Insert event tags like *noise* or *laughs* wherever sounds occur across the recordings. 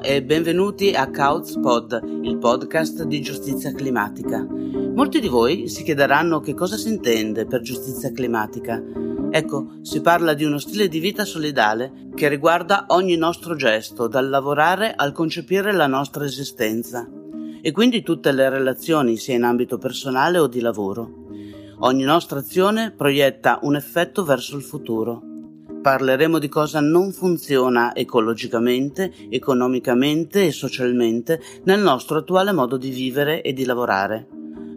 E benvenuti a Couch Pod, il podcast di giustizia climatica. Molti di voi si chiederanno che cosa si intende per giustizia climatica. Ecco, si parla di uno stile di vita solidale che riguarda ogni nostro gesto, dal lavorare al concepire la nostra esistenza, e quindi tutte le relazioni, sia in ambito personale o di lavoro. Ogni nostra azione proietta un effetto verso il futuro. Parleremo di cosa non funziona ecologicamente, economicamente e socialmente nel nostro attuale modo di vivere e di lavorare.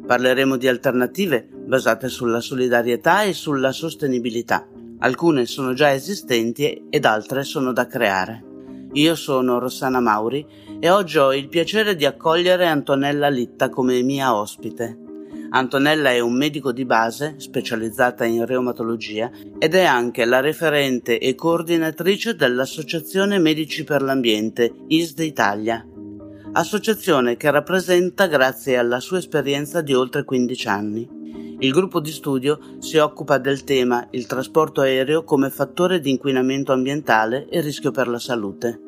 Parleremo di alternative basate sulla solidarietà e sulla sostenibilità. Alcune sono già esistenti ed altre sono da creare. Io sono Rossana Mauri e oggi ho il piacere di accogliere Antonella Litta come mia ospite. Antonella è un medico di base specializzata in reumatologia ed è anche la referente e coordinatrice dell'Associazione Medici per l'Ambiente, ISDE Italia. Associazione che rappresenta grazie alla sua esperienza di oltre 15 anni. Il gruppo di studio si occupa del tema il trasporto aereo come fattore di inquinamento ambientale e rischio per la salute.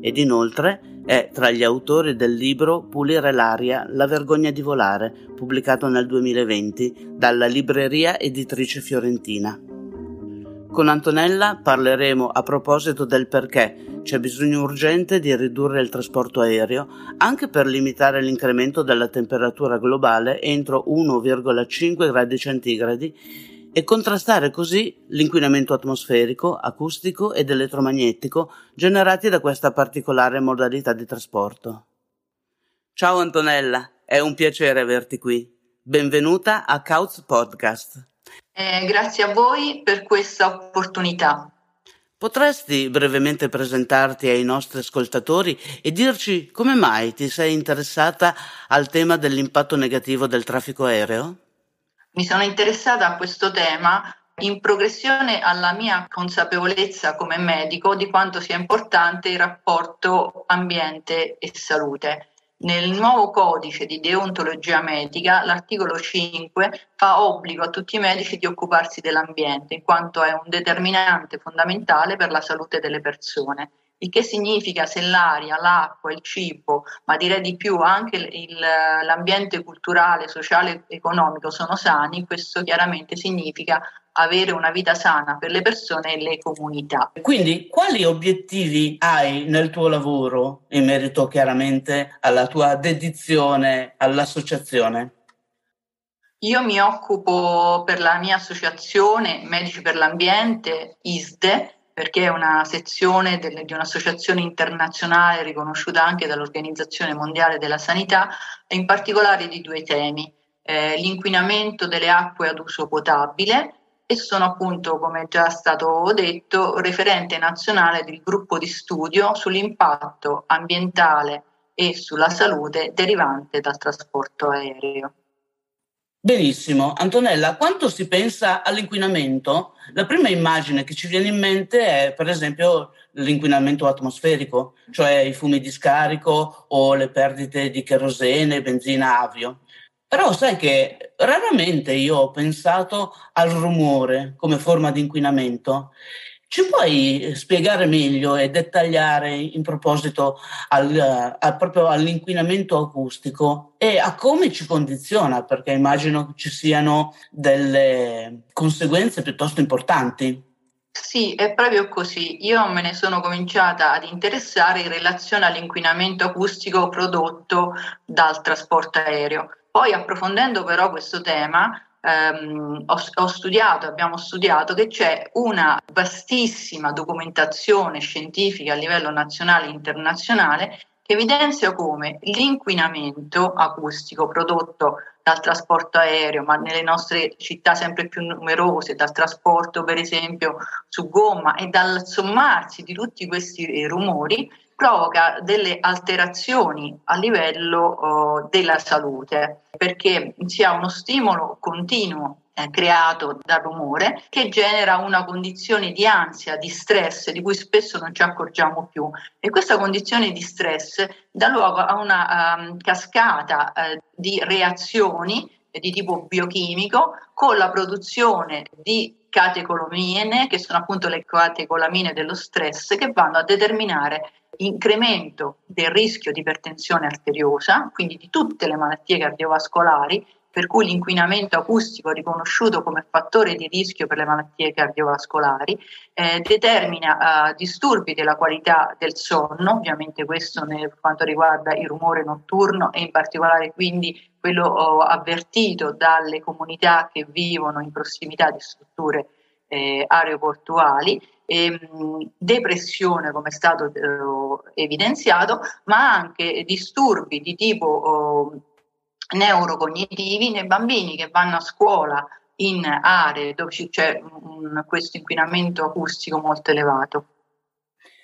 Ed inoltre è tra gli autori del libro Pulire l'aria, la vergogna di volare, pubblicato nel 2020 dalla libreria editrice fiorentina. Con Antonella parleremo a proposito del perché c'è bisogno urgente di ridurre il trasporto aereo anche per limitare l'incremento della temperatura globale entro 1,5 gradi centigradi e contrastare così l'inquinamento atmosferico, acustico ed elettromagnetico generati da questa particolare modalità di trasporto. Ciao Antonella, è un piacere averti qui. Benvenuta a Couch Podcast. Eh, grazie a voi per questa opportunità. Potresti brevemente presentarti ai nostri ascoltatori e dirci come mai ti sei interessata al tema dell'impatto negativo del traffico aereo? Mi sono interessata a questo tema in progressione alla mia consapevolezza come medico di quanto sia importante il rapporto ambiente e salute. Nel nuovo codice di deontologia medica, l'articolo 5 fa obbligo a tutti i medici di occuparsi dell'ambiente, in quanto è un determinante fondamentale per la salute delle persone il che significa se l'aria, l'acqua, il cibo, ma direi di più anche il, l'ambiente culturale, sociale e economico sono sani, questo chiaramente significa avere una vita sana per le persone e le comunità. Quindi quali obiettivi hai nel tuo lavoro in merito chiaramente alla tua dedizione all'associazione? Io mi occupo per la mia associazione Medici per l'Ambiente, ISDE, perché è una sezione del, di un'associazione internazionale riconosciuta anche dall'Organizzazione Mondiale della Sanità e in particolare di due temi, eh, l'inquinamento delle acque ad uso potabile e sono appunto, come già stato detto, referente nazionale del gruppo di studio sull'impatto ambientale e sulla salute derivante dal trasporto aereo. Benissimo. Antonella, quanto si pensa all'inquinamento? La prima immagine che ci viene in mente è, per esempio, l'inquinamento atmosferico, cioè i fumi di scarico o le perdite di kerosene, benzina, avio. Però sai che raramente io ho pensato al rumore come forma di inquinamento ci puoi spiegare meglio e dettagliare in proposito al, al, proprio all'inquinamento acustico e a come ci condiziona? Perché immagino ci siano delle conseguenze piuttosto importanti. Sì, è proprio così. Io me ne sono cominciata ad interessare in relazione all'inquinamento acustico prodotto dal trasporto aereo. Poi approfondendo però questo tema, ehm, ho, ho, studiato, abbiamo studiato che c'è una vastissima documentazione scientifica a livello nazionale e internazionale che evidenzia come l'inquinamento acustico prodotto dal trasporto aereo, ma nelle nostre città sempre più numerose, dal trasporto per esempio su gomma e dal sommarsi di tutti questi rumori, provoca delle alterazioni a livello uh, della salute, perché si ha uno stimolo continuo eh, creato dal rumore che genera una condizione di ansia, di stress di cui spesso non ci accorgiamo più. E questa condizione di stress dà luogo a una um, cascata uh, di reazioni di tipo biochimico con la produzione di catecolamine, che sono appunto le catecolamine dello stress, che vanno a determinare incremento del rischio di ipertensione arteriosa, quindi di tutte le malattie cardiovascolari, per cui l'inquinamento acustico riconosciuto come fattore di rischio per le malattie cardiovascolari eh, determina eh, disturbi della qualità del sonno, ovviamente questo per quanto riguarda il rumore notturno e in particolare quindi quello oh, avvertito dalle comunità che vivono in prossimità di strutture eh, aeroportuali, ehm, depressione come è stato eh, evidenziato, ma anche disturbi di tipo oh, neurocognitivi nei bambini che vanno a scuola in aree dove c'è un, questo inquinamento acustico molto elevato.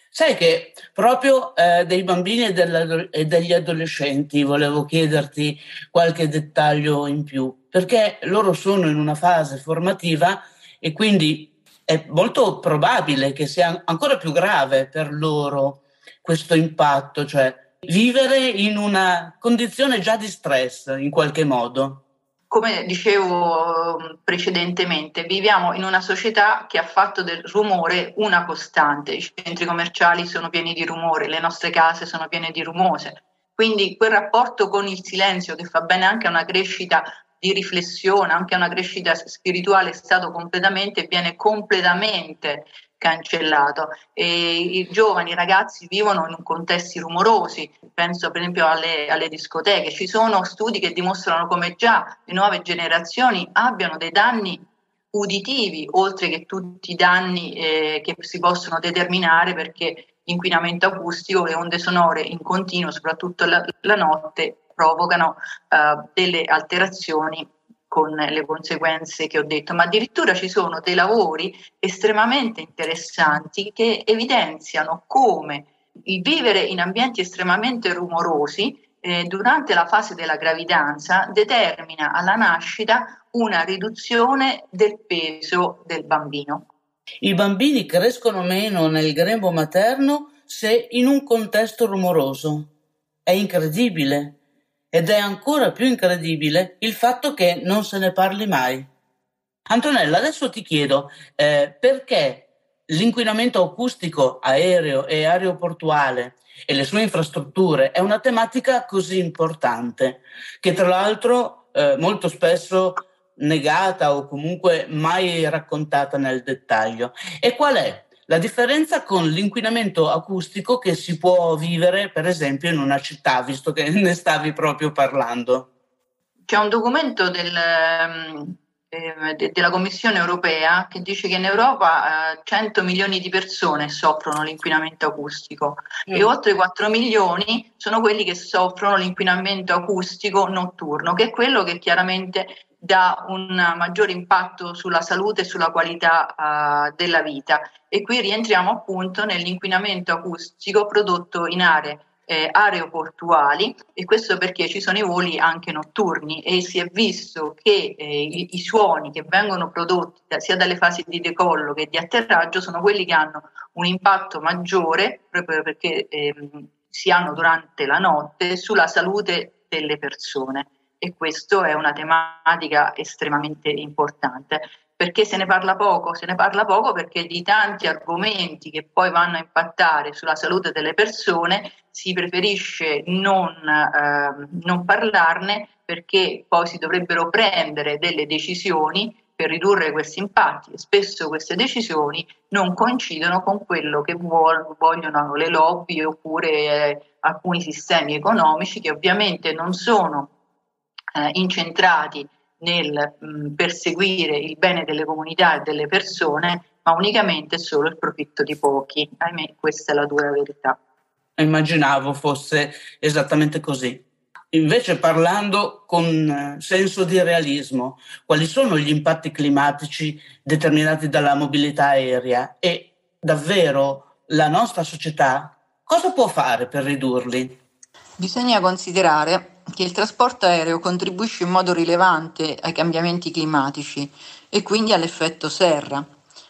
Sai che proprio eh, dei bambini e, e, degli adolescenti volevo chiederti qualche dettaglio in più, perché loro sono in una fase formativa e quindi è molto probabile che sia ancora più grave per loro questo impatto, cioè vivere in una condizione già di stress in qualche modo. Come dicevo mm, precedentemente, viviamo in una società che ha fatto del rumore una costante. I centri commerciali sono pieni di rumore, le nostre case sono piene di rumore. Quindi quel rapporto con il silenzio che fa bene anche a una crescita di riflessione, anche una crescita spirituale è stato completamente, viene completamente cancellato. E I giovani, i ragazzi vivono in contesti rumorosi, penso per esempio alle, alle, discoteche. Ci sono studi che dimostrano come già le nuove generazioni abbiano dei danni uditivi, oltre che tutti i danni eh, che si possono determinare perché l'inquinamento acustico, le onde sonore in continuo, soprattutto la, la notte, provocano eh, delle alterazioni con le conseguenze che ho detto, ma addirittura ci sono dei lavori estremamente interessanti che evidenziano come il vivere in ambienti estremamente rumorosi eh, durante la fase della gravidanza determina alla nascita una riduzione del peso del bambino. I bambini crescono meno nel grembo materno se in un contesto rumoroso. È incredibile. Ed è ancora più incredibile il fatto che non se ne parli mai. Antonella, adesso ti chiedo eh, perché l'inquinamento acustico aereo e aeroportuale e le sue infrastrutture è una tematica così importante, che tra l'altro eh, molto spesso negata o comunque mai raccontata nel dettaglio. E qual è la differenza con l'inquinamento acustico che si può vivere, per esempio, in una città, visto che *laughs* ne stavi proprio parlando. C'è un documento del, eh, de, della Commissione europea che dice che in Europa eh, 100 milioni di persone soffrono l'inquinamento acustico mm. e oltre 4 milioni sono quelli che soffrono l'inquinamento acustico notturno, che è quello che chiaramente dà un maggiore impatto sulla salute e sulla qualità uh, della vita. E qui rientriamo appunto nell'inquinamento acustico prodotto in aree eh, aeroportuali e questo perché ci sono i voli anche notturni e si è visto che eh, i, i, suoni che vengono prodotti da, sia dalle fasi di decollo che di atterraggio sono quelli che hanno un impatto maggiore proprio perché eh, si hanno durante la notte sulla salute delle persone e questa è una tematica estremamente importante. Perché se ne parla poco? Se ne parla poco perché di tanti argomenti che poi vanno a impattare sulla salute delle persone si preferisce non, eh, non parlarne perché poi si dovrebbero prendere delle decisioni per ridurre questi impatti e spesso queste decisioni non coincidono con quello che vogliono le lobby oppure eh, alcuni sistemi economici che ovviamente non sono eh, incentrati nel mh, perseguire il bene delle comunità e delle persone, ma unicamente solo il profitto di pochi. Ahimè, questa è la dura verità. Immaginavo fosse esattamente così. Invece parlando con eh, senso di realismo, quali sono gli impatti climatici determinati dalla mobilità aerea e davvero la nostra società cosa può fare per ridurli? Bisogna considerare che il trasporto aereo contribuisce in modo rilevante ai cambiamenti climatici e quindi all'effetto serra.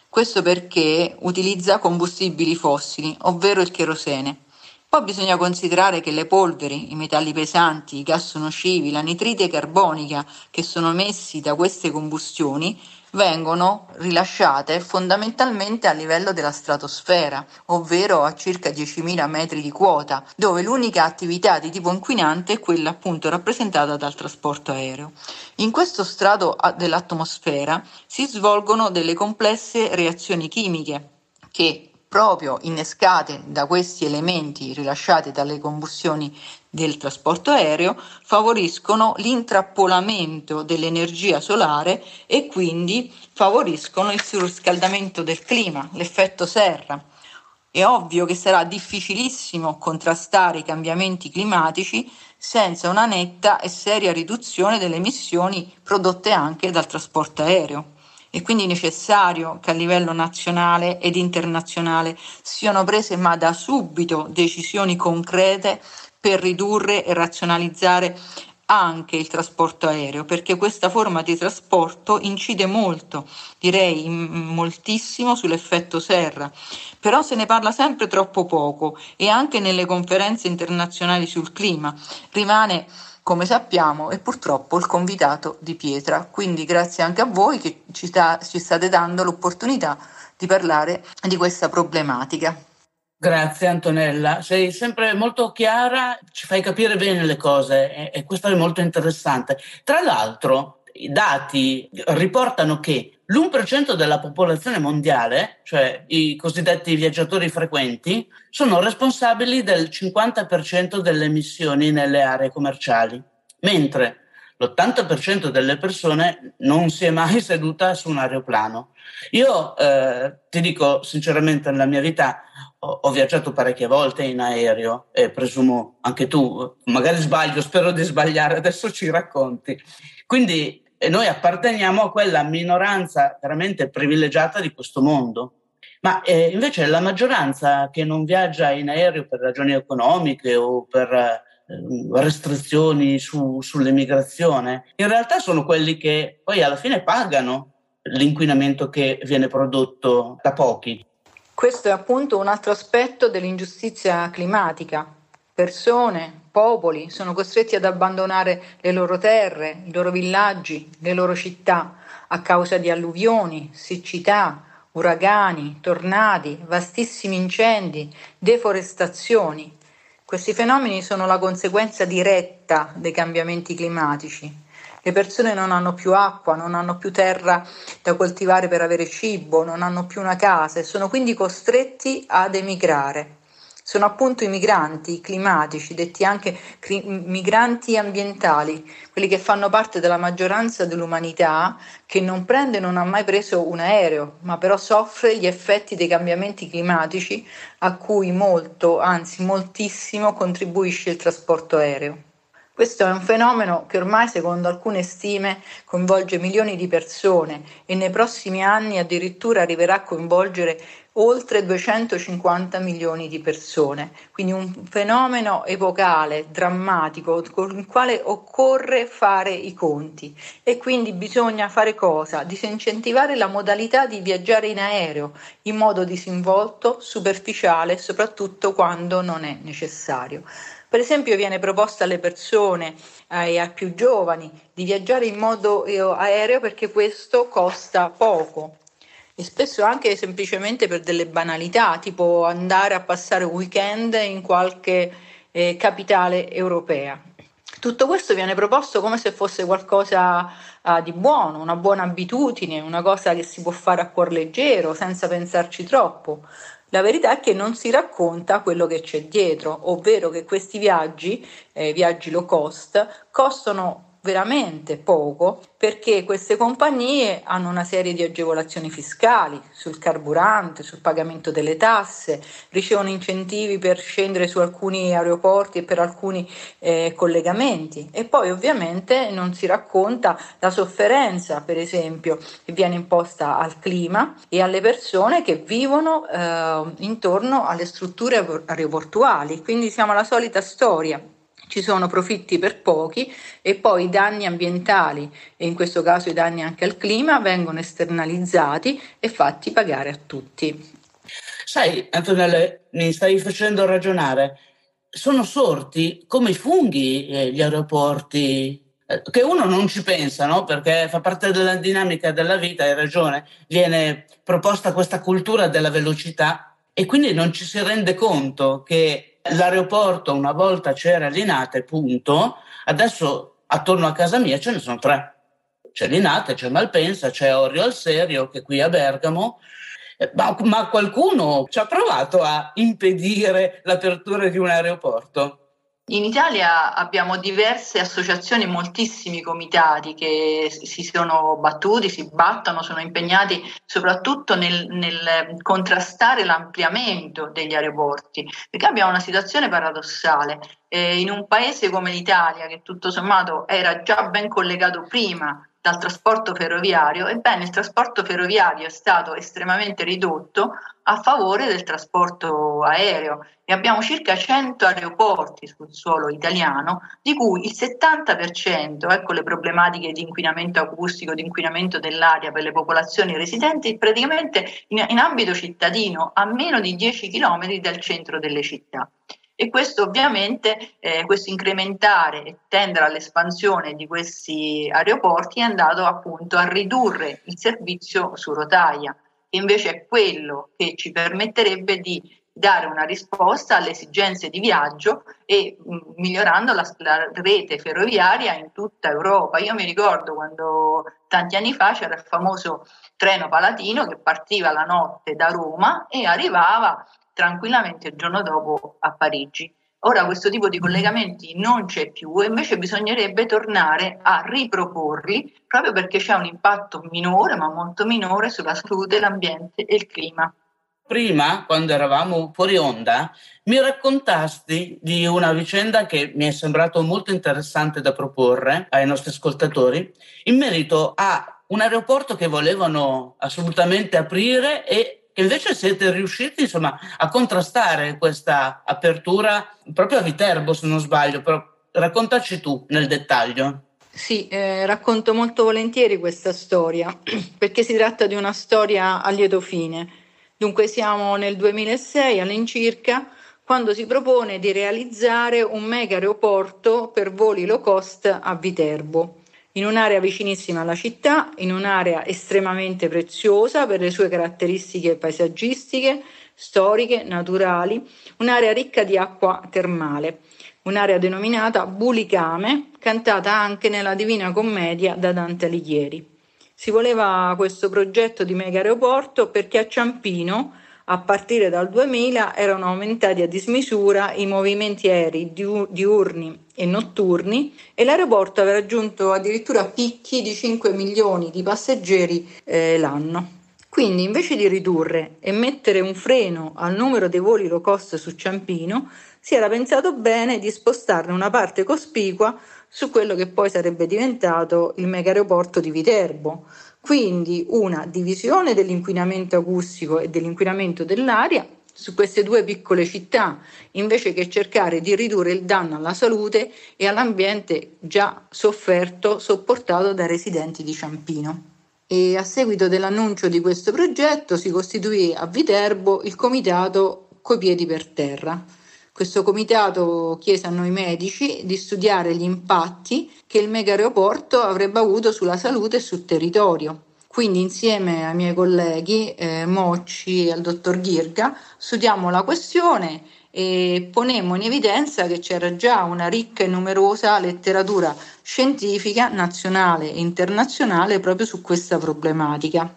Questo perché utilizza combustibili fossili, ovvero il cherosene. Poi bisogna considerare che le polveri, i metalli pesanti, i gas nocivi, la nitride carbonica che sono emessi da queste combustioni vengono rilasciate fondamentalmente a livello della stratosfera, ovvero a circa 10.000 metri di quota, dove l'unica attività di tipo inquinante è quella appunto rappresentata dal trasporto aereo. In questo strato dell'atmosfera si svolgono delle complesse reazioni chimiche che proprio innescate da questi elementi rilasciati dalle combustioni del trasporto aereo favoriscono l'intrappolamento dell'energia solare e quindi favoriscono il surriscaldamento del clima, l'effetto serra. È ovvio che sarà difficilissimo contrastare i cambiamenti climatici senza una netta e seria riduzione delle emissioni prodotte anche dal trasporto aereo. È quindi necessario che a livello nazionale ed internazionale siano prese ma da subito decisioni concrete per ridurre e razionalizzare anche il trasporto aereo, perché questa forma di trasporto incide molto, direi moltissimo sull'effetto serra, però se ne parla sempre troppo poco e anche nelle conferenze internazionali sul clima. Rimane come sappiamo, è purtroppo il convitato di pietra. Quindi grazie anche a voi che ci, sta, ci state dando l'opportunità di parlare di questa problematica. Grazie Antonella, sei sempre molto chiara, ci fai capire bene le cose e, e questo è molto interessante. Tra l'altro, i dati riportano che l'1% della popolazione mondiale, cioè i cosiddetti viaggiatori frequenti, sono responsabili del 50% delle emissioni nelle aree commerciali, mentre l'80% delle persone non si è mai *laughs* seduta su un aeroplano. Io eh, ti dico sinceramente, nella mia vita ho, ho, viaggiato parecchie volte in aereo e presumo anche tu, magari sbaglio, spero di sbagliare, *laughs* adesso ci racconti. Quindi e noi apparteniamo a quella minoranza veramente privilegiata di questo mondo. Ma eh, invece la maggioranza che non viaggia in aereo per ragioni economiche o per eh, restrizioni su, sull'emigrazione, in realtà sono quelli che poi alla fine pagano l'inquinamento che viene prodotto da pochi. Questo è appunto un altro aspetto dell'ingiustizia climatica. Persone, popoli sono costretti ad abbandonare le loro terre, i loro villaggi, le loro città a causa di alluvioni, siccità, uragani, tornadi, vastissimi incendi, deforestazioni. Questi fenomeni sono la conseguenza diretta dei cambiamenti climatici. Le persone non hanno più acqua, non hanno più terra da coltivare per avere cibo, non hanno più una casa e sono quindi costretti ad emigrare sono appunto i migranti climatici, detti anche cri- migranti ambientali, quelli che fanno parte della maggioranza dell'umanità, che non prende e non ha mai preso un aereo, ma però soffre gli effetti dei cambiamenti climatici a cui molto, anzi moltissimo, contribuisce il trasporto aereo. Questo è un fenomeno che ormai, secondo alcune stime, coinvolge milioni di persone e nei prossimi anni addirittura arriverà a coinvolgere oltre 250 milioni di persone. Quindi un fenomeno epocale, drammatico, con il quale occorre fare i conti. E quindi bisogna fare cosa? Disincentivare la modalità di viaggiare in aereo in modo disinvolto, superficiale, soprattutto quando non è necessario. Per esempio viene proposta alle persone e eh, ai più giovani di viaggiare in modo eh, aereo perché questo costa poco e spesso anche semplicemente per delle banalità, tipo andare a passare un weekend in qualche eh, capitale europea. Tutto questo viene proposto come se fosse qualcosa uh, di buono, una buona abitudine, una cosa che si può fare a cuor leggero, senza pensarci troppo. La verità è che non si racconta quello che c'è dietro, ovvero che questi viaggi, eh, viaggi low cost, costano veramente poco perché queste compagnie hanno una serie di agevolazioni fiscali sul carburante, sul pagamento delle tasse, ricevono incentivi per scendere su alcuni aeroporti e per alcuni eh, collegamenti. E poi ovviamente non si racconta la sofferenza per esempio che viene imposta al clima e alle persone che vivono eh, intorno alle strutture aeroportuali, quindi siamo alla solita storia ci sono profitti per pochi e poi i danni ambientali e in questo caso i danni anche al clima vengono esternalizzati e fatti pagare a tutti. Sai, Antonella, mi stai facendo ragionare. Sono sorti come i funghi eh, gli aeroporti eh, che uno non ci pensa, no? perché fa parte della dinamica della vita, hai ragione, viene proposta questa cultura della velocità e quindi non ci si rende conto che l'aeroporto una volta c'era Linate, punto, adesso attorno a casa mia ce ne sono tre. C'è Linate, c'è Malpensa, c'è Orio al Serio, che è qui a Bergamo, eh, ma, ma qualcuno ci ha provato a impedire l'apertura di un aeroporto? In Italia abbiamo diverse associazioni, moltissimi comitati che si sono battuti, si battono, sono impegnati soprattutto nel, nel, contrastare l'ampliamento degli aeroporti, perché abbiamo una situazione paradossale. Eh, in un paese come l'Italia, che tutto sommato era già ben collegato prima dal trasporto ferroviario, ebbene il trasporto ferroviario è stato estremamente ridotto a favore del trasporto aereo e abbiamo circa 100 aeroporti sul suolo italiano, di cui il 70%, ecco le problematiche di inquinamento acustico, di inquinamento dell'aria per le popolazioni residenti, praticamente in, in ambito cittadino, a meno di 10 km dal centro delle città e questo ovviamente, eh, questo incrementare e tendere all'espansione di questi aeroporti è andato appunto a ridurre il servizio su rotaia, che invece è quello che ci permetterebbe di dare una risposta alle esigenze di viaggio e mh, migliorando la, la, rete ferroviaria in tutta Europa. Io mi ricordo quando tanti anni fa c'era il famoso treno palatino che partiva la notte da Roma e arrivava tranquillamente il giorno dopo a Parigi. Ora questo tipo di collegamenti non c'è più e invece bisognerebbe tornare a riproporli proprio perché c'è un impatto minore, ma molto minore, sulla salute, l'ambiente e il clima. Prima, quando eravamo fuori onda, mi raccontasti di una vicenda che mi è sembrato molto interessante da proporre ai nostri ascoltatori in merito a un aeroporto che volevano assolutamente aprire e invece siete riusciti insomma, a contrastare questa apertura proprio a Viterbo, se non sbaglio, però raccontaci tu nel dettaglio. Sì, eh, racconto molto volentieri questa storia, *clears throat* perché si tratta di una storia a lieto fine. Dunque siamo nel 2006 all'incirca, quando si propone di realizzare un mega aeroporto per voli low cost a Viterbo in un'area vicinissima alla città, in un'area estremamente preziosa per le sue caratteristiche paesaggistiche, storiche, naturali, un'area ricca di acqua termale, un'area denominata Bulicame, cantata anche nella Divina Commedia da Dante Alighieri. Si voleva questo progetto di mega aeroporto perché a Ciampino a partire dal 2000 erano aumentati a dismisura i movimenti aerei diurni e notturni e l'aeroporto aveva raggiunto addirittura picchi di 5 milioni di passeggeri eh, l'anno. Quindi invece di ridurre e mettere un freno al numero dei voli low cost su Ciampino, si era pensato bene di spostarne una parte cospicua su quello che poi sarebbe diventato il mega aeroporto di Viterbo, quindi una divisione dell'inquinamento acustico e dell'inquinamento dell'aria su queste due piccole città, invece che cercare di ridurre il danno alla salute e all'ambiente già sofferto, sopportato dai residenti di Ciampino. E a seguito dell'annuncio di questo progetto si costituì a Viterbo il comitato Coi piedi per terra. Questo comitato chiese a noi medici di studiare gli impatti che il mega aeroporto avrebbe avuto sulla salute e sul territorio. Quindi insieme ai miei colleghi eh, Mocci e al dottor Ghirga studiamo la questione e ponemmo in evidenza che c'era già una ricca e numerosa letteratura scientifica nazionale e internazionale proprio su questa problematica.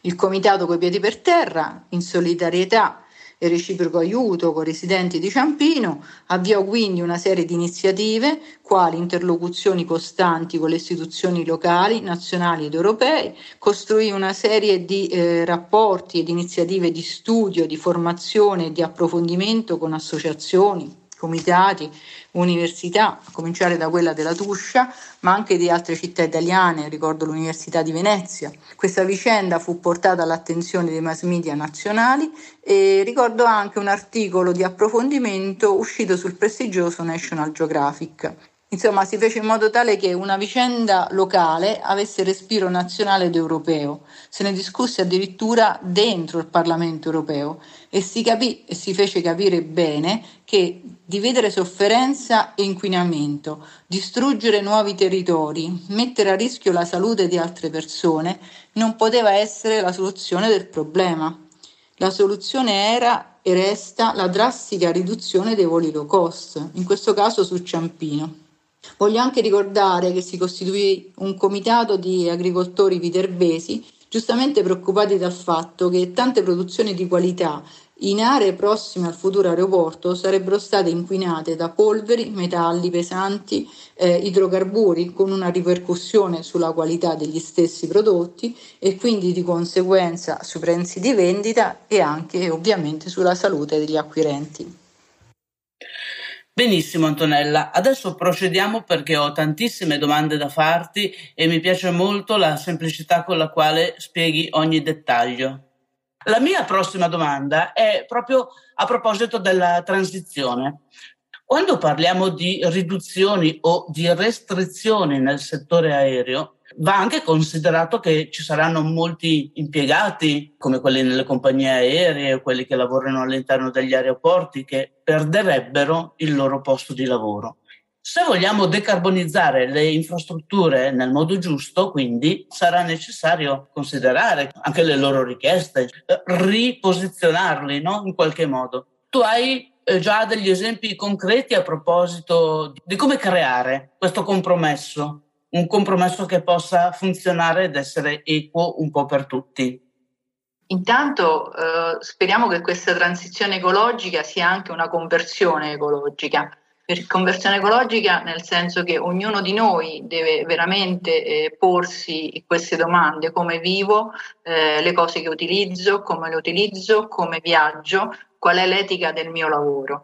Il Comitato coi piedi per terra, in solidarietà e reciproco aiuto con i residenti di Ciampino, avviò quindi una serie di iniziative, quali interlocuzioni costanti con le istituzioni locali, nazionali ed europee, costruì una serie di eh, rapporti ed iniziative di studio, di formazione e di approfondimento con associazioni, comitati, università, a cominciare da quella della Tuscia, ma anche di altre città italiane, ricordo l'Università di Venezia. Questa vicenda fu portata all'attenzione dei mass media nazionali e ricordo anche un articolo di approfondimento uscito sul prestigioso National Geographic. Insomma, si fece in modo tale che una vicenda locale avesse respiro nazionale ed europeo. Se ne discusse addirittura dentro il Parlamento europeo e si capì e si fece capire bene che dividere sofferenza e inquinamento, distruggere nuovi territori, mettere a rischio la salute di altre persone non poteva essere la soluzione del problema. La soluzione era e resta la drastica riduzione dei voli low cost, in questo caso su Ciampino. Voglio anche ricordare che si costituì un comitato di agricoltori viterbesi giustamente preoccupati dal fatto che tante produzioni di qualità in aree prossime al futuro aeroporto sarebbero state inquinate da polveri, metalli pesanti, eh, idrocarburi, con una ripercussione sulla qualità degli stessi prodotti e quindi di conseguenza sui prezzi di vendita e anche ovviamente sulla salute degli acquirenti. Benissimo Antonella, adesso procediamo perché ho tantissime domande da farti e mi piace molto la semplicità con la quale spieghi ogni dettaglio. La mia prossima domanda è proprio a proposito della transizione. Quando parliamo di riduzioni o di restrizioni nel settore aereo, Va anche considerato che ci saranno molti impiegati, come quelli nelle compagnie aeree quelli che lavorano all'interno degli aeroporti, che perderebbero il loro posto di lavoro. Se vogliamo decarbonizzare le infrastrutture nel modo giusto, quindi sarà necessario considerare anche le loro richieste, riposizionarli no? in qualche modo. Tu hai eh, già degli esempi concreti a proposito di come creare questo compromesso un compromesso che possa funzionare ed essere equo un po' per tutti. Intanto eh, speriamo che questa transizione ecologica sia anche una conversione ecologica. Per conversione ecologica nel senso che ognuno di noi deve veramente eh, porsi queste domande, come vivo, eh, le cose che utilizzo, come le utilizzo, come viaggio, qual è l'etica del mio lavoro.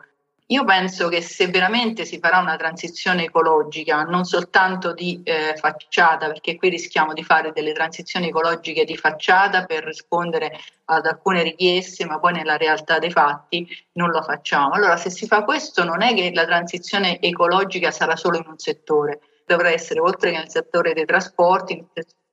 Io penso che se veramente si farà una transizione ecologica, non soltanto di eh, facciata, perché qui rischiamo di fare delle transizioni ecologiche di facciata per rispondere ad alcune richieste, ma poi nella realtà dei fatti non lo facciamo. Allora, se si fa questo, non è che la transizione ecologica sarà solo in un settore, dovrà essere oltre che nel settore dei trasporti,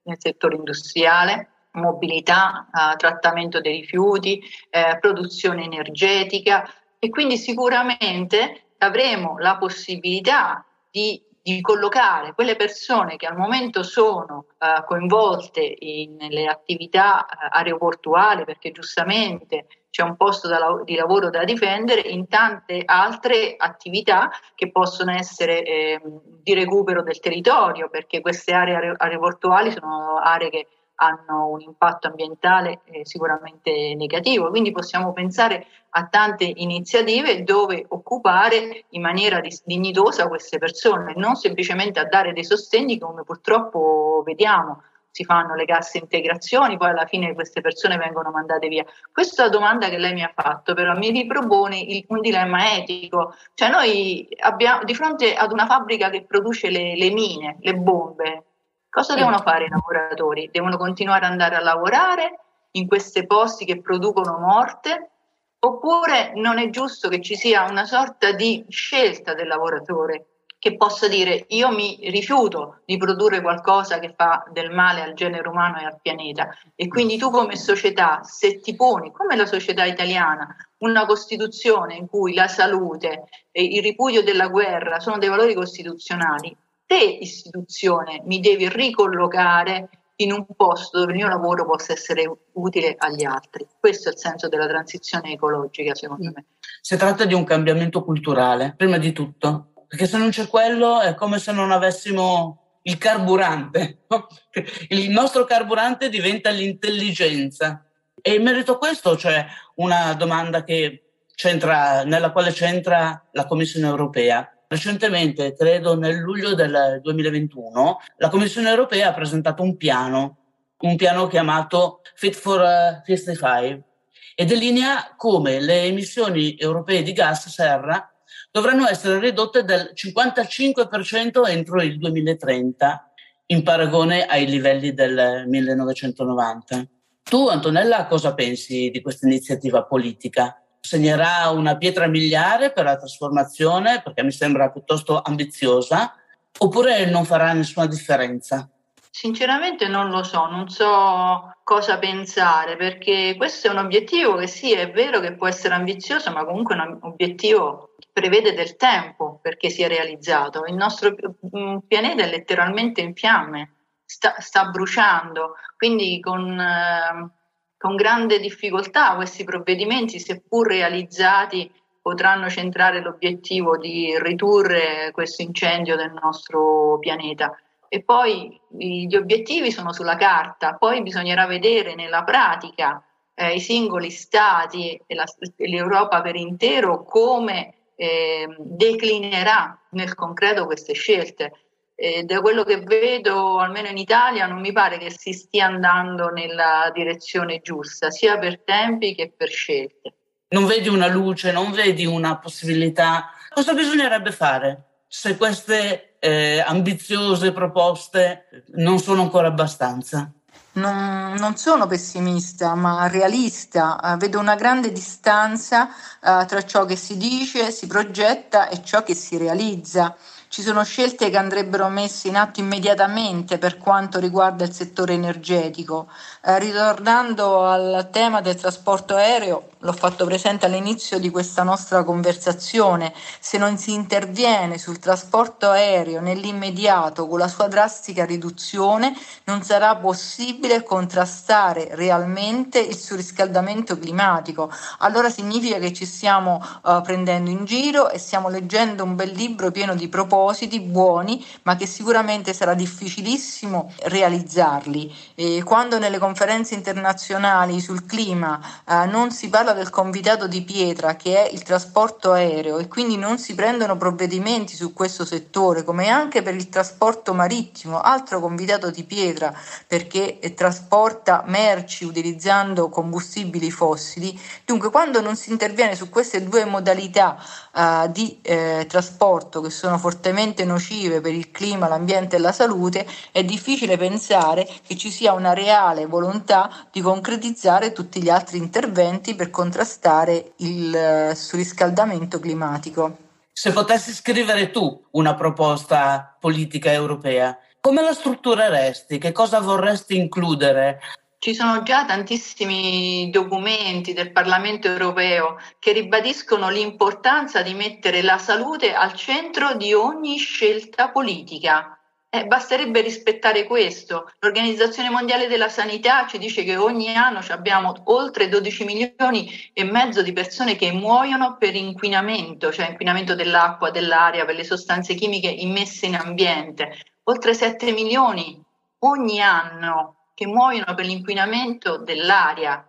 nel settore industriale, mobilità, eh, trattamento dei rifiuti, eh, produzione energetica, e quindi sicuramente avremo la possibilità di, di collocare quelle persone che al momento sono uh, coinvolte in, nelle attività uh, aeroportuali perché giustamente c'è un posto da, di lavoro da difendere in tante altre attività che possono essere eh, di recupero del territorio perché queste aree aeroportuali sono aree che hanno un impatto ambientale eh, sicuramente negativo, quindi possiamo pensare a tante iniziative dove occupare in maniera dignitosa queste persone, non semplicemente a dare dei sostegni come purtroppo vediamo. Si fanno le casse integrazioni, poi alla fine queste persone vengono mandate via. Questa domanda che lei mi ha fatto però mi ripropone il, un dilemma etico, cioè noi abbiamo di fronte ad una fabbrica che produce le, le mine, le bombe, Cosa devono fare i lavoratori? Devono continuare ad andare a lavorare in questi posti che producono morte? Oppure non è giusto che ci sia una sorta di scelta del lavoratore che possa dire io mi rifiuto di produrre qualcosa che fa del male al genere umano e al pianeta e quindi tu come società se ti poni come la società italiana una costituzione in cui la salute e il ripudio della guerra sono dei valori costituzionali te istituzione mi devi ricollocare in un posto dove il mio lavoro possa essere utile agli altri. Questo è il senso della transizione ecologica, secondo me. Si tratta di un cambiamento culturale, prima di tutto, perché se non c'è quello è come se non avessimo il carburante. *laughs* Il nostro carburante diventa l'intelligenza. E in merito a questo c'è una domanda nella quale c'entra la Commissione europea Recentemente, credo nel luglio del 2021, la Commissione europea ha presentato un piano, un piano chiamato Fit for 55 eh, e delinea come le emissioni europee di gas serra dovranno essere ridotte del 55% entro il 2030 in paragone ai livelli del 1990. Tu, Antonella, cosa pensi di questa iniziativa politica? Segnerà una pietra miliare per la trasformazione, perché mi sembra piuttosto ambiziosa, oppure non farà nessuna differenza? Sinceramente non lo so, non so cosa pensare perché questo è un obiettivo che sì, è vero che può essere ambizioso, ma comunque è un obiettivo che prevede del tempo perché sia realizzato. Il nostro mm, pianeta è letteralmente in fiamme, sta, sta bruciando, quindi con, eh, con grande difficoltà questi provvedimenti, seppur realizzati, potranno centrare l'obiettivo di ridurre questo incendio del nostro pianeta. E poi gli obiettivi sono sulla carta, poi bisognerà vedere nella pratica eh, i singoli stati e, la, l'Europa per intero come eh, declinerà nel concreto queste scelte. E da quello che vedo, almeno in Italia, non mi pare che si stia andando nella direzione giusta, sia per tempi che per scelte non vedi una luce, non vedi una possibilità. Cosa bisognerebbe fare se queste eh, ambiziose proposte non sono ancora abbastanza? Non, non, sono pessimista, ma realista. Uh, vedo una grande distanza uh, tra ciò che si dice, si progetta e ciò che si realizza. Ci sono scelte che andrebbero messe in atto immediatamente per quanto riguarda il settore energetico. Eh, ritornando al tema del trasporto aereo, l'ho fatto presente all'inizio di questa nostra conversazione, se non si interviene sul trasporto aereo nell'immediato con la sua drastica riduzione, non sarà possibile contrastare realmente il surriscaldamento climatico. Allora significa che ci stiamo uh, prendendo in giro e stiamo leggendo un bel libro pieno di propositi buoni, ma che sicuramente sarà difficilissimo realizzarli. E quando nelle conferenze internazionali sul clima uh, non si parla parla del convitato di pietra che è il trasporto aereo e quindi non si prendono provvedimenti su questo settore, come anche per il trasporto marittimo, altro convitato di pietra perché trasporta merci utilizzando combustibili fossili. Dunque, quando non si interviene su queste due modalità uh, di eh, trasporto che sono fortemente nocive per il clima, l'ambiente e la salute, è difficile pensare che ci sia una reale volontà di concretizzare tutti gli altri interventi per contrastare il uh, surriscaldamento climatico. Se potessi scrivere tu una proposta politica europea, come la struttureresti? Che cosa vorresti includere? Ci sono già tantissimi documenti del Parlamento europeo che ribadiscono l'importanza di mettere la salute al centro di ogni scelta politica. Eh, basterebbe rispettare questo. L'Organizzazione Mondiale della Sanità ci dice che ogni anno abbiamo oltre 12 milioni e mezzo di persone che muoiono per inquinamento, cioè inquinamento dell'acqua, dell'aria, per le sostanze chimiche immesse in ambiente. Oltre 7 milioni ogni anno che muoiono per l'inquinamento dell'aria.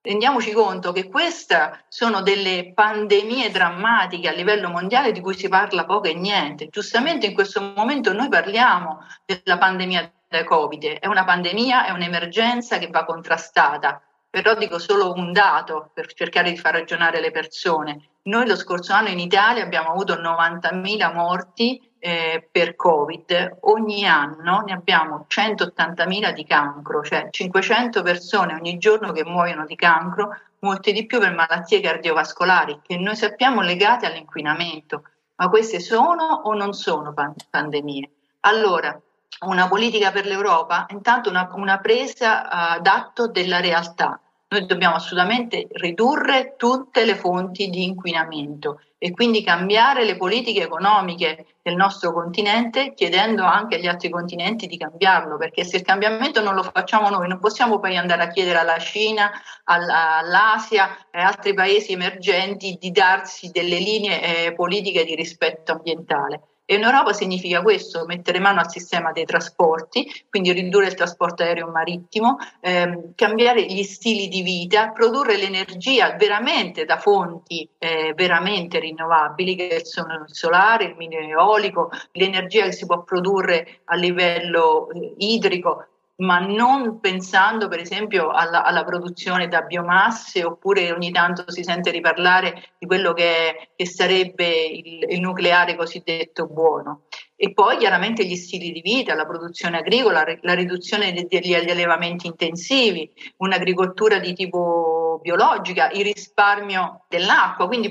Rendiamoci conto che queste sono delle pandemie drammatiche a livello mondiale di cui si parla poco e niente. Giustamente in questo momento noi parliamo della pandemia da Covid, è una pandemia, è un'emergenza che va contrastata, però dico solo un dato per cercare di far ragionare le persone. Noi lo scorso anno in Italia abbiamo avuto 90.000 morti eh, per Covid, ogni anno ne abbiamo 180.000 di cancro, cioè 500 persone ogni giorno che muoiono di cancro, molte di più per malattie cardiovascolari che noi sappiamo legate all'inquinamento. Ma queste sono o non sono pandemie? Allora, una politica per l'Europa, intanto una, una presa uh, d'atto della realtà. Noi dobbiamo assolutamente ridurre tutte le fonti di inquinamento e quindi cambiare le politiche economiche del nostro continente chiedendo anche agli altri continenti di cambiarlo, perché se il cambiamento non lo facciamo noi non possiamo poi andare a chiedere alla Cina, all'Asia e altri paesi emergenti di darsi delle linee eh, politiche di rispetto ambientale. E in Europa significa questo, mettere mano al sistema dei trasporti, quindi ridurre il trasporto aereo marittimo, ehm, cambiare gli stili di vita, produrre l'energia veramente da fonti eh, veramente rinnovabili, che sono il solare, il mini eolico, l'energia che si può produrre a livello eh, idrico, ma non pensando per esempio alla, alla, produzione da biomasse oppure ogni tanto si sente riparlare di quello che, che sarebbe il, il, nucleare cosiddetto buono. E poi chiaramente gli stili di vita, la produzione agricola, la riduzione degli allevamenti intensivi, un'agricoltura di tipo biologica, il risparmio dell'acqua, quindi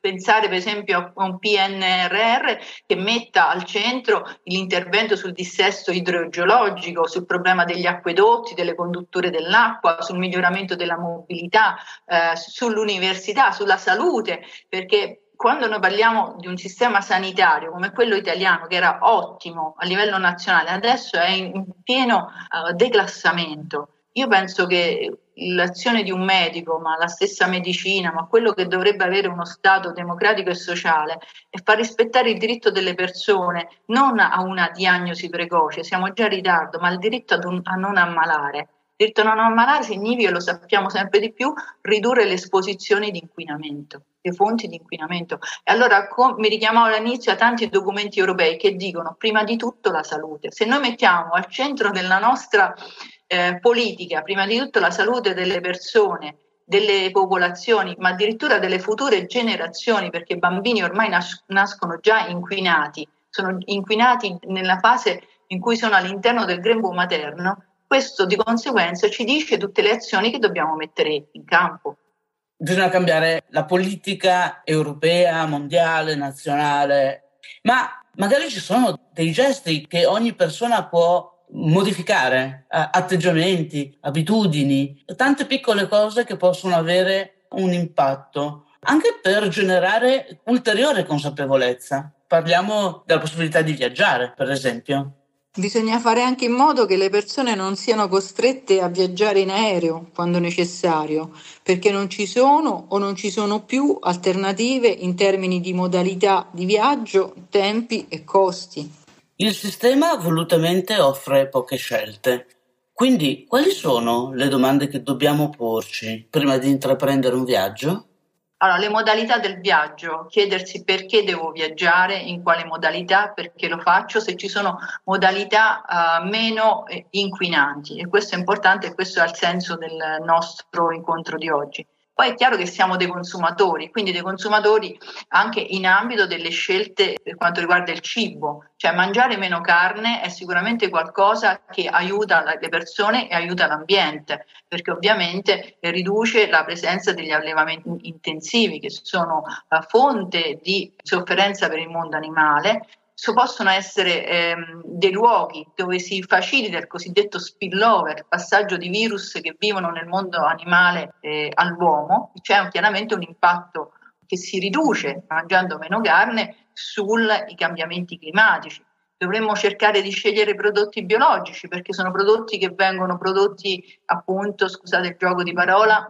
pensare per esempio a un PNRR che metta al centro l'intervento sul dissesto idrogeologico, sul problema degli acquedotti, delle condutture dell'acqua, sul miglioramento della mobilità, eh, sull'università, sulla salute, perché quando noi parliamo di un sistema sanitario come quello italiano, che era ottimo a livello nazionale, adesso è in pieno uh, declassamento. Io penso che l'azione di un medico, ma la stessa medicina, ma quello che dovrebbe avere uno Stato democratico e sociale, è far rispettare il diritto delle persone non a una diagnosi precoce, siamo già in ritardo, ma il diritto un, a non ammalare. Il diritto a non ammalare significa, lo sappiamo sempre di più, ridurre le esposizioni di inquinamento le fonti di inquinamento. E allora com- mi richiamavo all'inizio a tanti documenti europei che dicono prima di tutto la salute. Se noi mettiamo al centro della nostra eh, politica, prima di tutto la salute delle persone, delle popolazioni, ma addirittura delle future generazioni, perché i bambini ormai nas- nascono già inquinati, sono inquinati nella fase in cui sono all'interno del grembo materno, questo di conseguenza ci dice tutte le azioni che dobbiamo mettere in campo. Bisogna cambiare la politica europea, mondiale, nazionale, ma magari ci sono dei gesti che ogni persona può modificare, atteggiamenti, abitudini, tante piccole cose che possono avere un impatto, anche per generare ulteriore consapevolezza. Parliamo della possibilità di viaggiare, per esempio. Bisogna fare anche in modo che le persone non siano costrette a viaggiare in aereo quando necessario, perché non ci sono o non ci sono più alternative in termini di modalità di viaggio, tempi e costi. Il sistema volutamente offre poche scelte. Quindi, quali sono le domande che dobbiamo porci prima di intraprendere un viaggio? Allora, le modalità del viaggio, chiedersi perché devo viaggiare, in quale modalità, perché lo faccio, se ci sono modalità uh, meno eh, inquinanti e questo è importante e questo è il senso del nostro incontro di oggi. Poi è chiaro che siamo dei consumatori, quindi dei consumatori anche in ambito delle scelte per quanto riguarda il cibo, cioè mangiare meno carne è sicuramente qualcosa che aiuta le persone e aiuta l'ambiente, perché ovviamente riduce la presenza degli allevamenti intensivi che sono la fonte di sofferenza per il mondo animale so, possono essere ehm, dei luoghi dove si facilita il cosiddetto spillover, passaggio di virus che vivono nel mondo animale eh, all'uomo, c'è chiaramente un impatto che si riduce mangiando meno carne sui cambiamenti climatici. Dovremmo cercare di scegliere prodotti biologici perché sono prodotti che vengono prodotti appunto, scusate il gioco di parola,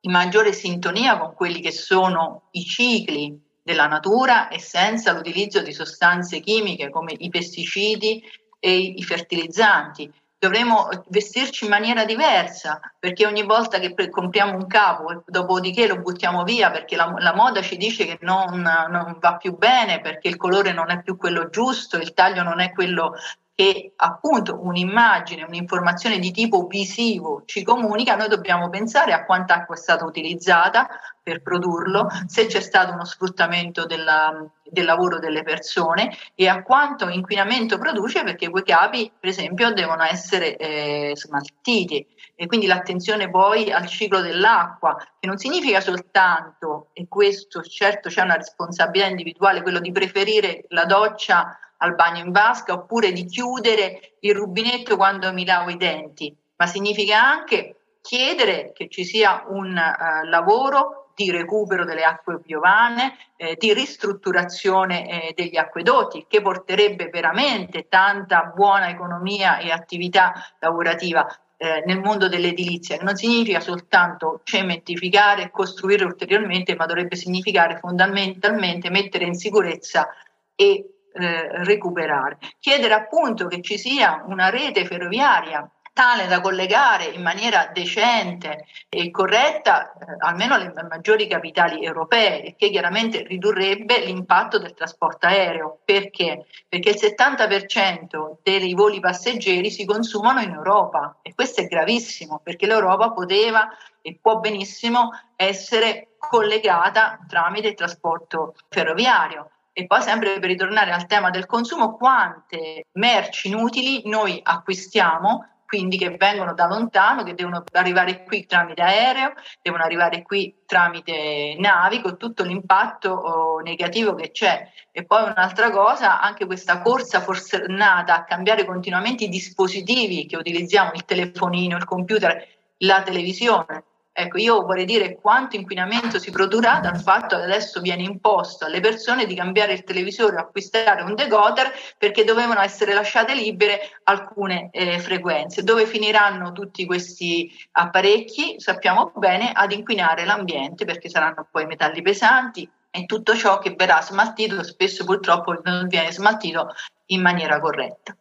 in maggiore sintonia con quelli che sono i cicli della natura e senza l'utilizzo di sostanze chimiche come i pesticidi e i fertilizzanti. Dovremmo vestirci in maniera diversa perché ogni volta che compriamo un capo, dopodiché lo buttiamo via perché la, la moda ci dice che non, non va più bene, perché il colore non è più quello giusto, il taglio non è quello che appunto un'immagine, un'informazione di tipo visivo ci comunica, noi dobbiamo pensare a quanta acqua è stata utilizzata per produrlo, se c'è stato uno sfruttamento della, del lavoro delle persone e a quanto inquinamento produce perché quei capi per esempio devono essere eh, smaltiti. E quindi l'attenzione poi al ciclo dell'acqua che non significa soltanto e questo certo c'è una responsabilità individuale quello di preferire la doccia al bagno in vasca oppure di chiudere il rubinetto quando mi lavo i denti, ma significa anche chiedere che ci sia un uh, lavoro di recupero delle acque piovane, eh, di ristrutturazione eh, degli acquedotti, che porterebbe veramente tanta buona economia e attività lavorativa eh, nel mondo dell'edilizia, che non significa soltanto cementificare e costruire ulteriormente, ma dovrebbe significare fondamentalmente mettere in sicurezza e eh, recuperare. Chiedere appunto che ci sia una rete ferroviaria tale da collegare in maniera decente e corretta eh, almeno le maggiori capitali europee, che chiaramente ridurrebbe l'impatto del trasporto aereo. Perché? Perché il 70% dei voli passeggeri si consumano in Europa e questo è gravissimo perché l'Europa poteva e può benissimo essere collegata tramite il trasporto ferroviario. E poi sempre per ritornare al tema del consumo, quante merci inutili noi acquistiamo quindi che vengono da lontano, che devono arrivare qui tramite aereo, devono arrivare qui tramite navi, con tutto l'impatto oh, negativo che c'è. E poi un'altra cosa, anche questa corsa forsennata a cambiare continuamente i dispositivi che utilizziamo, il telefonino, il computer, la televisione, Ecco, io vorrei dire quanto inquinamento si produrrà dal fatto che adesso viene imposto alle persone di cambiare il televisore o acquistare un decoder perché dovevano essere lasciate libere alcune eh, frequenze. Dove finiranno tutti questi apparecchi? Sappiamo bene ad inquinare l'ambiente perché saranno poi metalli pesanti e tutto ciò che verrà smaltito spesso purtroppo non viene smaltito in maniera corretta.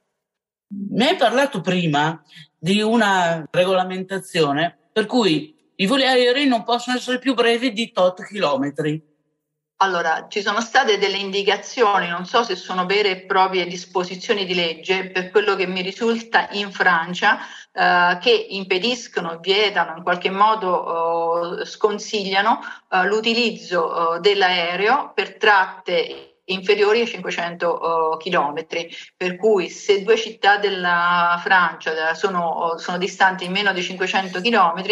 Mi hai parlato prima di una regolamentazione per cui i voli aerei non possono essere più brevi di tot chilometri. Allora, ci sono state delle indicazioni, non so se sono vere e proprie disposizioni di legge, per quello che mi risulta in Francia, eh, che impediscono, vietano, in qualche modo eh, sconsigliano eh, l'utilizzo eh, dell'aereo per tratte inferiori ai 500 uh, km, per cui se due città della Francia sono, sono, distanti meno di 500 km,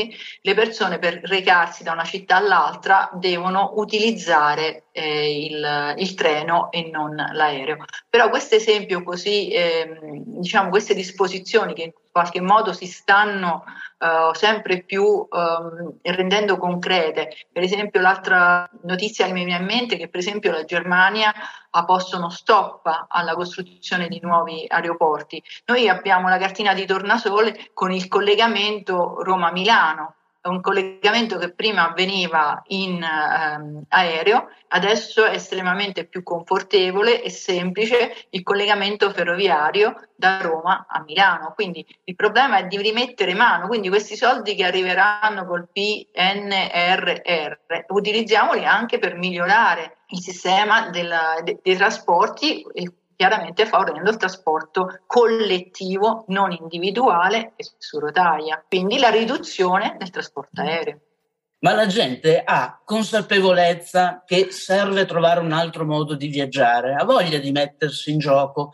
le persone per recarsi da una città all'altra devono utilizzare eh, il, il, treno e non l'aereo. Però questo esempio così, eh, diciamo, queste disposizioni che qualche modo si stanno uh, sempre più um, rendendo concrete. Per esempio l'altra notizia che mi viene in mente è che per esempio la Germania ha posto uno stop alla costruzione di nuovi aeroporti. Noi abbiamo la cartina di tornasole con il collegamento Roma-Milano un collegamento che prima avveniva in ehm, aereo, adesso è estremamente più confortevole e semplice il collegamento ferroviario da Roma a Milano. Quindi il problema è di rimettere mano, quindi questi soldi che arriveranno col PNRR, utilizziamoli anche per migliorare il sistema della, de, dei trasporti, chiaramente favorendo il trasporto collettivo, non individuale e su rotaia, quindi la riduzione del trasporto aereo. Ma la gente ha consapevolezza che serve trovare un altro modo di viaggiare, ha voglia di mettersi in gioco.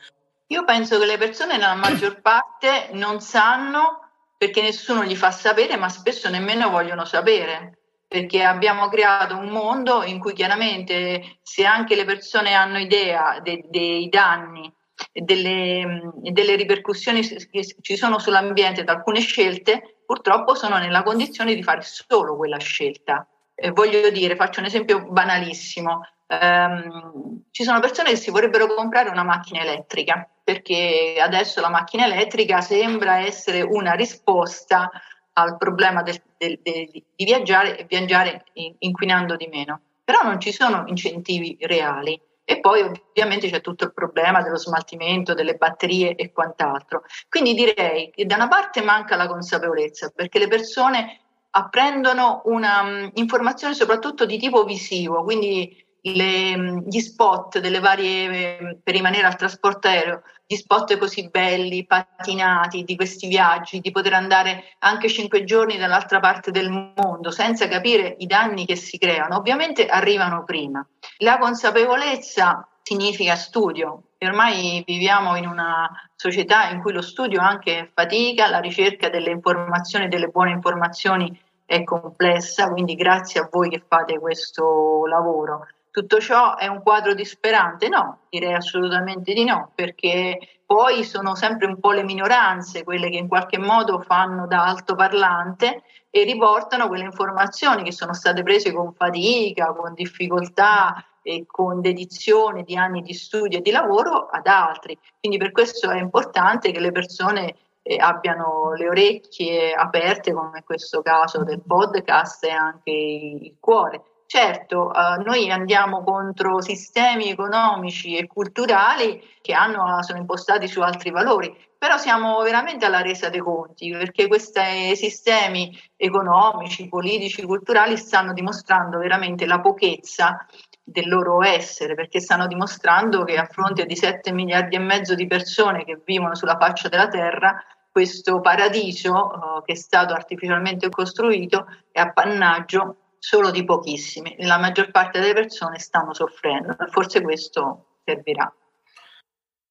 Io penso che le persone nella maggior parte non sanno perché nessuno gli fa sapere, ma spesso nemmeno vogliono sapere perché abbiamo creato un mondo in cui chiaramente se anche le persone hanno idea de- dei danni e delle, delle, ripercussioni che ci sono sull'ambiente da alcune scelte, purtroppo sono nella condizione di fare solo quella scelta. Eh, voglio dire, faccio un esempio banalissimo. Um, ci sono persone che si vorrebbero comprare una macchina elettrica perché adesso la macchina elettrica sembra essere una risposta al problema del, del, del, di viaggiare e viaggiare inquinando di meno. Però non ci sono incentivi reali. E poi ovviamente c'è tutto il problema dello smaltimento, delle batterie e quant'altro. Quindi direi che da una parte manca la consapevolezza, perché le persone apprendono una um, informazione soprattutto di tipo visivo, quindi le, gli spot delle varie per rimanere al trasporto aereo, gli spot così belli, patinati di questi viaggi, di poter andare anche cinque giorni dall'altra parte del mondo senza capire i danni che si creano, ovviamente arrivano prima. La consapevolezza significa studio ormai viviamo in una società in cui lo studio anche fatica, la ricerca delle informazioni, delle buone informazioni è complessa, quindi grazie a voi che fate questo lavoro. Tutto ciò è un quadro disperante? No, direi assolutamente di no, perché poi sono sempre un po' le minoranze quelle che in qualche modo fanno da altoparlante e riportano quelle informazioni che sono state prese con fatica, con difficoltà e con dedizione di anni di studio e di lavoro ad altri. Quindi per questo è importante che le persone eh, abbiano le orecchie aperte, come in questo caso del podcast, e anche il cuore Certo, eh, noi andiamo contro sistemi economici e culturali che hanno, sono impostati su altri valori, però siamo veramente alla resa dei conti perché questi sistemi economici, politici, culturali stanno dimostrando veramente la pochezza del loro essere, perché stanno dimostrando che a fronte di 7 miliardi e mezzo di persone che vivono sulla faccia della Terra, questo paradiso eh, che è stato artificialmente costruito è appannaggio solo di pochissimi. La maggior parte delle persone stanno soffrendo, forse questo servirà.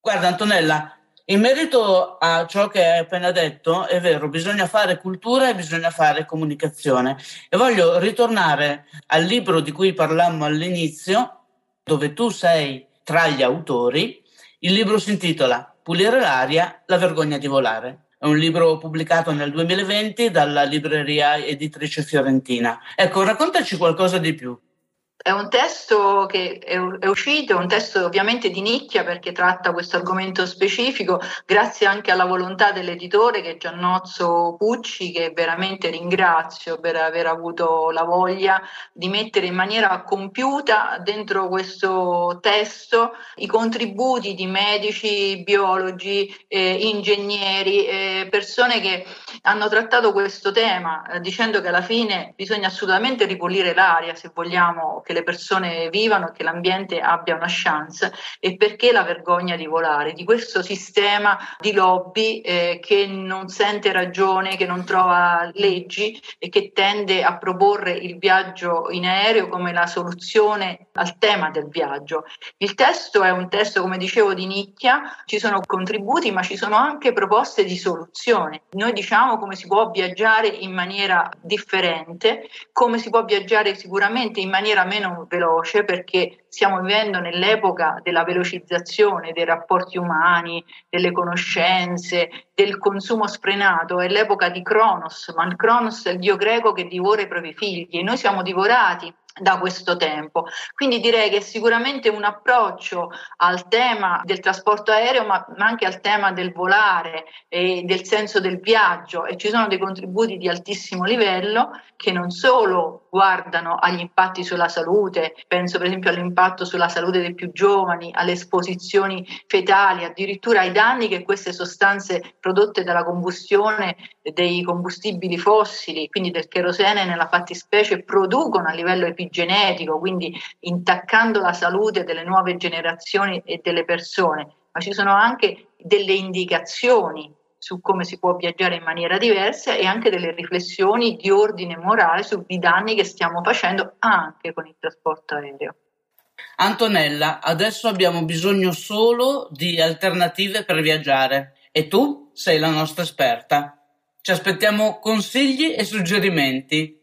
Guarda Antonella, In merito a ciò che hai appena detto, è vero, bisogna fare cultura e bisogna fare comunicazione. E voglio ritornare al libro di cui parlammo all'inizio, dove tu sei tra gli autori. Il libro si intitola Pulire l'aria, la vergogna di volare. È un libro pubblicato nel 2020 dalla libreria editrice fiorentina. Ecco, raccontaci qualcosa di più. È un testo che è, uscito, è un testo ovviamente di nicchia perché tratta questo argomento specifico, grazie anche alla volontà dell'editore che è Giannozzo Pucci, che veramente ringrazio per aver avuto la voglia di mettere in maniera compiuta dentro questo testo i contributi di medici, biologi, eh, ingegneri, eh, persone che hanno trattato questo tema eh, dicendo che alla fine bisogna assolutamente ripulire l'aria se vogliamo che le persone vivano e che l'ambiente abbia una chance e perché la vergogna di volare, di questo sistema di lobby eh, che non sente ragione, che non trova leggi e che tende a proporre il viaggio in aereo come la soluzione al tema del viaggio. Il testo è un testo, come dicevo, di nicchia, ci sono contributi ma ci sono anche proposte di soluzione. Noi diciamo come si può viaggiare in maniera differente, come si può viaggiare sicuramente in maniera meno meno veloce perché stiamo vivendo nell'epoca della velocizzazione dei rapporti umani, delle conoscenze, del consumo sfrenato, è l'epoca di Cronos, ma Cronos è il dio greco che divora i propri figli e noi siamo divorati da questo tempo. Quindi direi che sicuramente un approccio al tema del trasporto aereo, ma, anche al tema del volare e del senso del viaggio e ci sono dei contributi di altissimo livello che non solo guardano agli impatti sulla salute, penso per esempio all'impatto sulla salute dei più giovani, alle esposizioni fetali, addirittura ai danni che queste sostanze prodotte dalla combustione dei combustibili fossili, quindi del kerosene nella fattispecie, producono a livello epigenetico, quindi intaccando la salute delle nuove generazioni e delle persone, ma ci sono anche delle indicazioni su come si può viaggiare in maniera diversa e anche delle riflessioni di ordine morale sui danni che stiamo facendo anche con il trasporto aereo. Antonella, adesso abbiamo bisogno solo di alternative per viaggiare e tu sei la nostra esperta. Ci aspettiamo consigli e suggerimenti.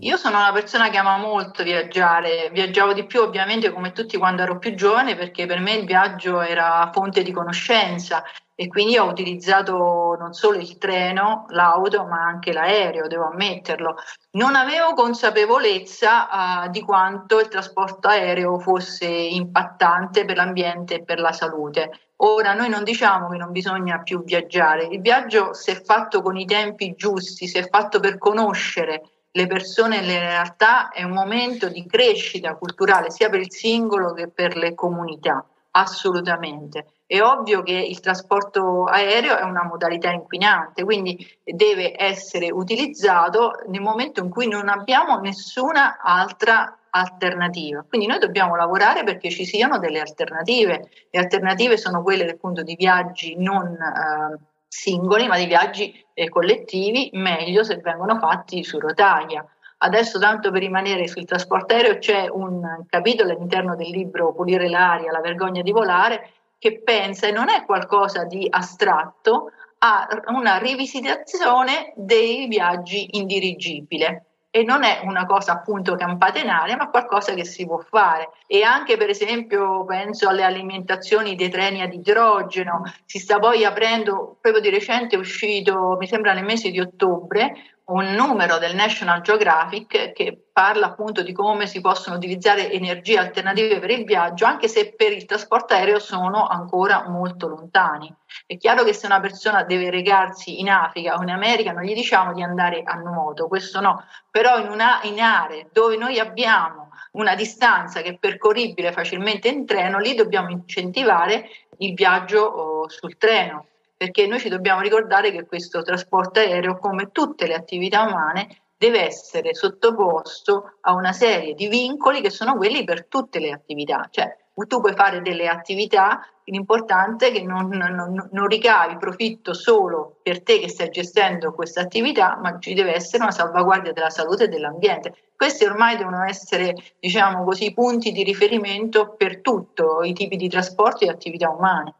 Io sono una persona che ama molto viaggiare, viaggiavo di più ovviamente come tutti quando ero più giovane perché per me il viaggio era fonte di conoscenza e quindi ho utilizzato non solo il treno, l'auto, ma anche l'aereo, devo ammetterlo. Non avevo consapevolezza uh, di quanto il trasporto aereo fosse impattante per l'ambiente e per la salute. Ora noi non diciamo che non bisogna più viaggiare, il viaggio se fatto con i tempi giusti, se fatto per conoscere le persone e le realtà è un momento di crescita culturale sia per il singolo che per le comunità, assolutamente. È ovvio che il trasporto aereo è una modalità inquinante, quindi deve essere utilizzato nel momento in cui non abbiamo nessuna altra alternativa. Quindi noi dobbiamo lavorare perché ci siano delle alternative. Le alternative sono quelle appunto di viaggi non eh, singoli, ma di viaggi eh, collettivi, meglio se vengono fatti su rotaia. Adesso, tanto per rimanere sul trasporto aereo, c'è un capitolo all'interno del libro Pulire l'aria, la vergogna di volare, che pensa, e non è qualcosa di astratto, a una rivisitazione dei viaggi indirigibile e non è una cosa appunto campata in aria, ma qualcosa che si può fare. E anche per esempio penso alle alimentazioni dei treni ad idrogeno, si sta poi aprendo, proprio di recente è uscito, mi sembra nel mese di ottobre, un numero del National Geographic che parla appunto di come si possono utilizzare energie alternative per il viaggio, anche se per il trasporto aereo sono ancora molto lontani. È chiaro che se una persona deve recarsi in Africa o in America non gli diciamo di andare a nuoto, questo no, però in, una, in aree dove noi abbiamo una distanza che è percorribile facilmente in treno, lì dobbiamo incentivare il viaggio oh, sul treno perché noi ci dobbiamo ricordare che questo trasporto aereo, come tutte le attività umane, deve essere sottoposto a una serie di vincoli che sono quelli per tutte le attività. Cioè, tu puoi fare delle attività, l'importante è che non, non, non, ricavi profitto solo per te che stai gestendo questa attività, ma ci deve essere una salvaguardia della salute e dell'ambiente. Questi ormai devono essere, diciamo così, punti di riferimento per tutti i tipi di trasporti e attività umane.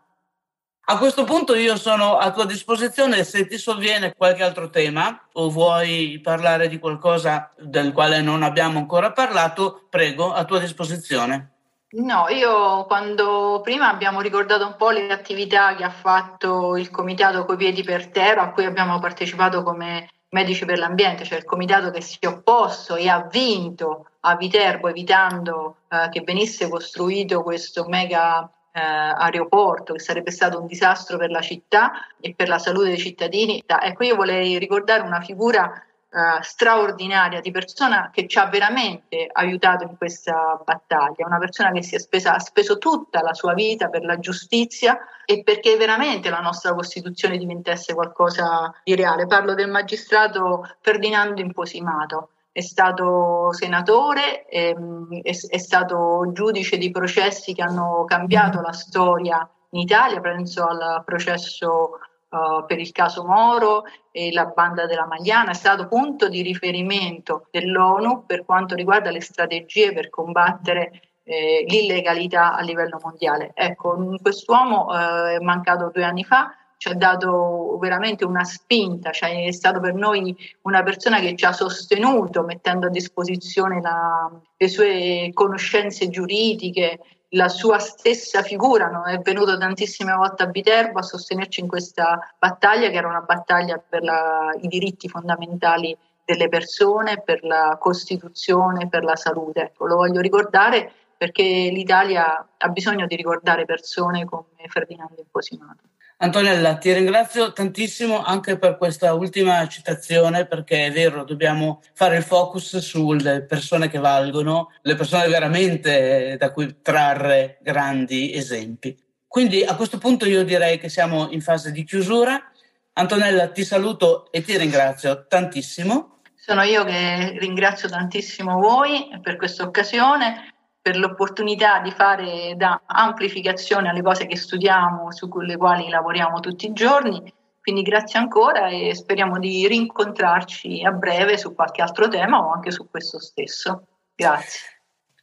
A questo punto io sono a tua disposizione se ti sovviene qualche altro tema o vuoi parlare di qualcosa del quale non abbiamo ancora parlato, prego, a tua disposizione. No, io quando prima abbiamo ricordato un po' le attività che ha fatto il comitato coi piedi per terra a cui abbiamo partecipato come Medici per l'Ambiente, cioè il comitato che si è opposto e ha vinto a Viterbo evitando eh, che venisse costruito questo mega aeroporto, che sarebbe stato un disastro per la città e per la salute dei cittadini. Ecco, io vorrei ricordare una figura Uh, straordinaria di persona che ci ha veramente aiutato in questa battaglia, una persona che si è spesa, ha speso tutta la sua vita per la giustizia e perché veramente la nostra Costituzione diventasse qualcosa di reale. Parlo del magistrato Ferdinando Imposimato è stato senatore, ehm, è, è, stato giudice di processi che hanno cambiato la storia in Italia, penso al processo uh, per il caso Moro e la banda della Magliana, è stato punto di riferimento dell'ONU per quanto riguarda le strategie per combattere eh, l'illegalità a livello mondiale. Ecco, quest'uomo eh, è mancato due anni fa, ci ha dato veramente una spinta, cioè è stato per noi una persona che ci ha sostenuto mettendo a disposizione la, le sue conoscenze giuridiche, la sua stessa figura, no? è venuto tantissime volte a Viterbo a sostenerci in questa battaglia che era una battaglia per la, i diritti fondamentali delle persone, per la Costituzione, per la salute. Ecco, lo voglio ricordare perché l'Italia ha bisogno di ricordare persone come Ferdinando Imposimato. Antonella, ti ringrazio tantissimo anche per questa ultima citazione perché è vero, dobbiamo fare il focus sulle persone che valgono, le persone veramente da cui trarre grandi esempi. Quindi a questo punto io direi che siamo in fase di chiusura. Antonella, ti saluto e ti ringrazio tantissimo. Sono io che ringrazio tantissimo voi per questa occasione per l'opportunità di fare da amplificazione alle cose che studiamo, su le quali lavoriamo tutti i giorni. Quindi grazie ancora e speriamo di rincontrarci a breve su qualche altro tema o anche su questo stesso. Grazie.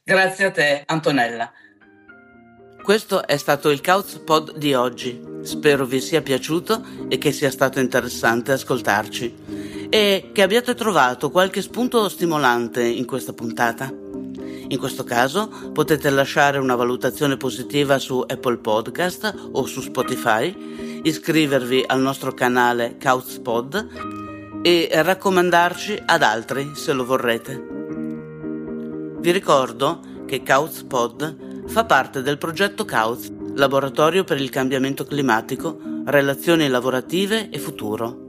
Grazie a te, Antonella. Questo è stato il Couch Pod di oggi. Spero vi sia piaciuto e che sia stato interessante ascoltarci e che abbiate trovato qualche spunto stimolante in questa puntata. In questo caso potete lasciare una valutazione positiva su Apple Podcast o su Spotify, iscrivervi al nostro canale Couchpod e raccomandarci ad altri se lo vorrete. Vi ricordo che Couchpod fa parte del progetto Couch, Laboratorio per il cambiamento climatico, relazioni lavorative e futuro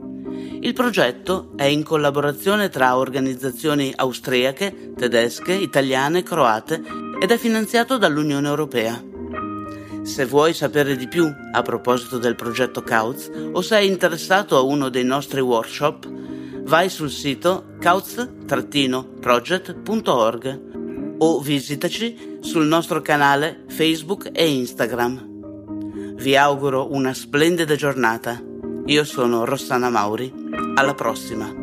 il progetto è in collaborazione tra organizzazioni austriache, tedesche, italiane e croate ed è finanziato dall'Unione Europea. Se vuoi sapere di più a proposito del progetto Kautz o sei interessato a uno dei nostri workshop, vai sul sito kautz-project.org o visitaci sul nostro canale Facebook e Instagram. Vi auguro una splendida giornata. Io sono Rossana Mauri. Alla prossima!